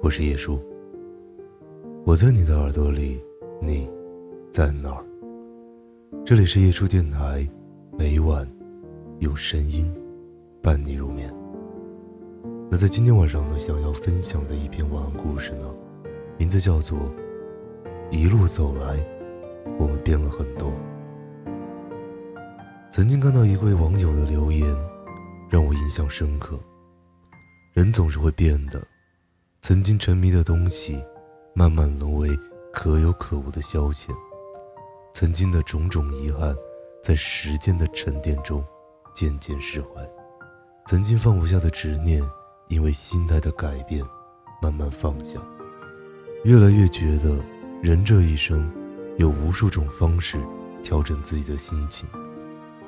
我是叶叔，我在你的耳朵里，你在哪儿？这里是叶叔电台，每晚用声音伴你入眠。那在今天晚上呢，想要分享的一篇晚安故事呢，名字叫做《一路走来，我们变了很多》。曾经看到一位网友的留言，让我印象深刻。人总是会变的。曾经沉迷的东西，慢慢沦为可有可无的消遣；曾经的种种遗憾，在时间的沉淀中渐渐释怀；曾经放不下的执念，因为心态的改变，慢慢放下。越来越觉得，人这一生，有无数种方式调整自己的心情，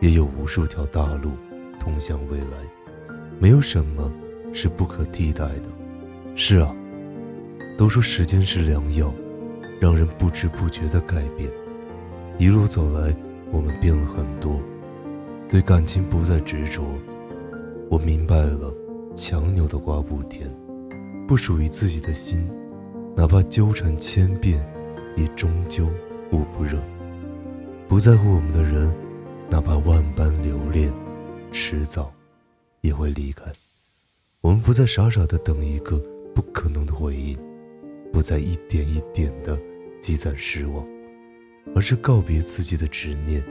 也有无数条大路通向未来，没有什么是不可替代的。是啊，都说时间是良药，让人不知不觉的改变。一路走来，我们变了很多，对感情不再执着。我明白了，强扭的瓜不甜，不属于自己的心，哪怕纠缠千遍，也终究捂不热。不在乎我们的人，哪怕万般留恋，迟早也会离开。我们不再傻傻的等一个。不可能的回应，不再一点一点的积攒失望，而是告别自己的执念，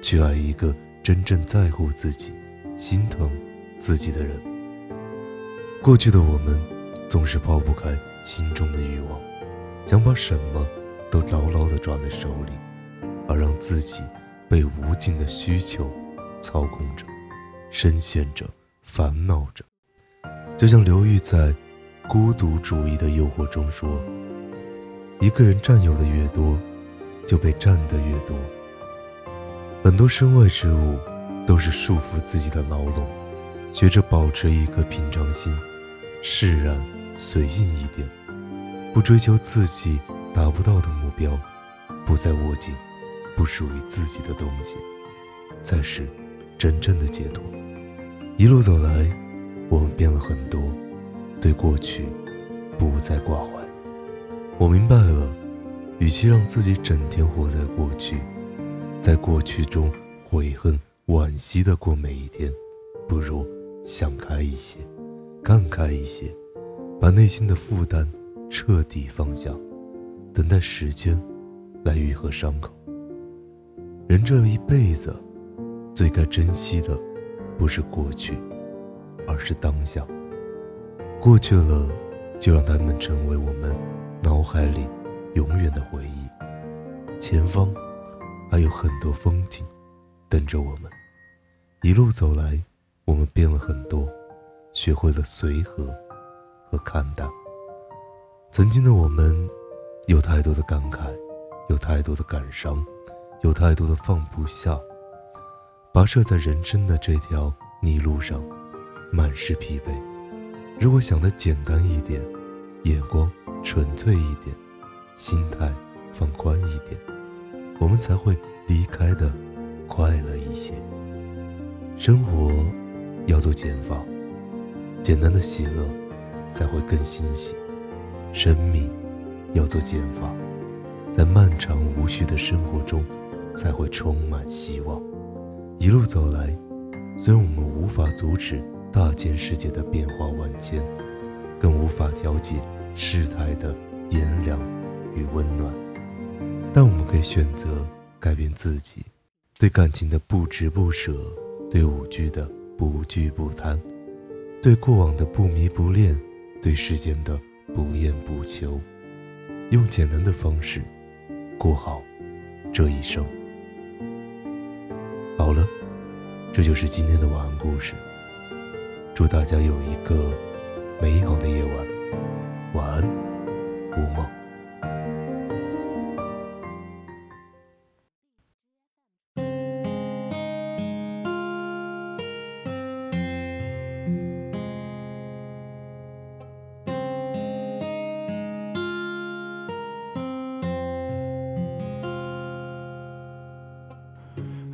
去爱一个真正在乎自己、心疼自己的人。过去的我们，总是抛不开心中的欲望，想把什么都牢牢的抓在手里，而让自己被无尽的需求操控着，深陷着，烦恼着，就像刘玉在。孤独主义的诱惑中说：“一个人占有的越多，就被占得越多。很多身外之物都是束缚自己的牢笼。学着保持一颗平常心，释然随性一点，不追求自己达不到的目标，不再握紧不属于自己的东西，才是真正的解脱。一路走来，我们变了很多。”对过去不再挂怀，我明白了，与其让自己整天活在过去，在过去中悔恨惋惜的过每一天，不如想开一些，看开一些，把内心的负担彻底放下，等待时间来愈合伤口。人这一辈子，最该珍惜的，不是过去，而是当下。过去了，就让他们成为我们脑海里永远的回忆。前方还有很多风景等着我们。一路走来，我们变了很多，学会了随和和看淡。曾经的我们，有太多的感慨，有太多的感伤，有太多的放不下。跋涉在人生的这条泥路上，满是疲惫。如果想的简单一点，眼光纯粹一点，心态放宽一点，我们才会离开的快乐一些。生活要做减法，简单的喜乐才会更欣喜。生命要做减法，在漫长无序的生活中才会充满希望。一路走来，虽然我们无法阻止。大千世界的变化万千，更无法调节世态的炎凉与温暖。但我们可以选择改变自己，对感情的不执不舍，对五句的不惧不贪，对过往的不迷不恋，对世间的不厌不求，用简单的方式过好这一生。好了，这就是今天的晚安故事。祝大家有一个美好的夜晚，晚安，无梦。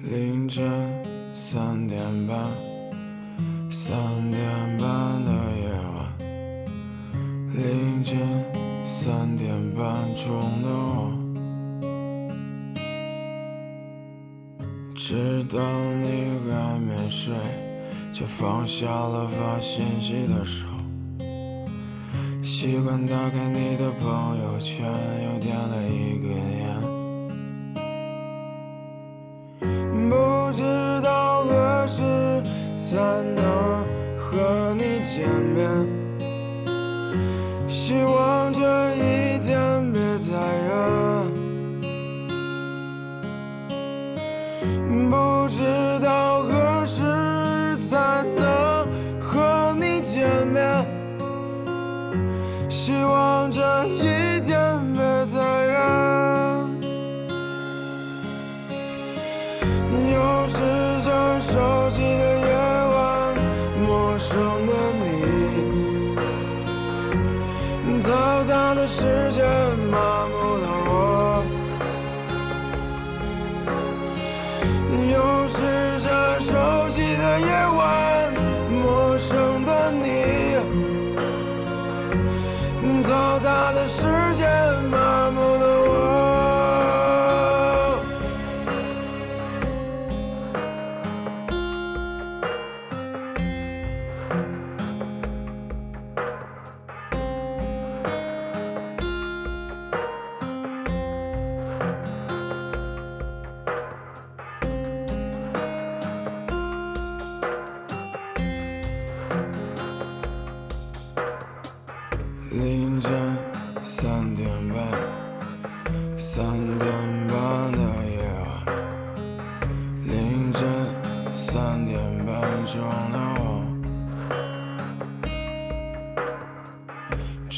凌晨三点半。三点半的夜晚，凌晨三点半钟的我，知道你还没睡，就放下了发信息的手。习惯打开你的朋友圈，又点了一根烟。不知道何时才能见面。希望这一天别再远。不知道何时才能和你见面。希望这一天别再远。又是这熟悉的夜晚，陌生的 the surface.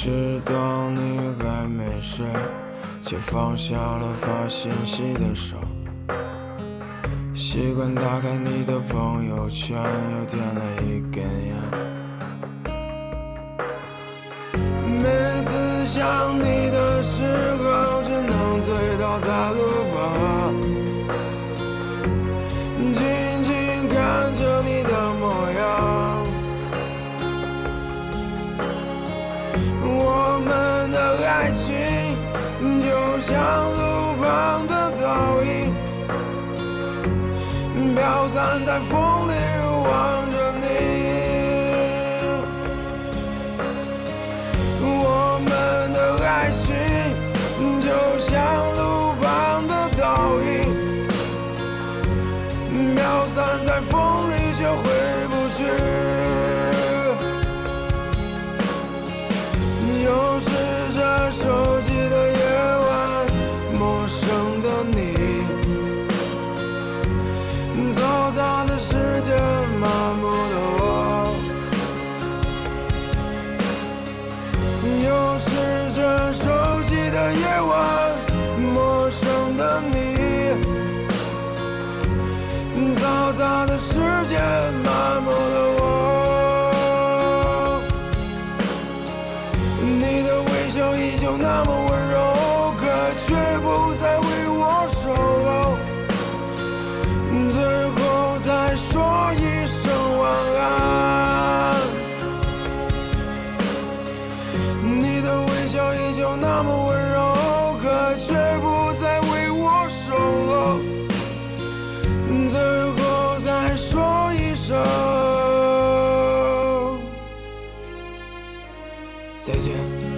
知道你还没睡，就放下了发信息的手。习惯打开你的朋友圈，又点了一根烟。每次想你的时候，像路旁的倒影，飘散在风再见。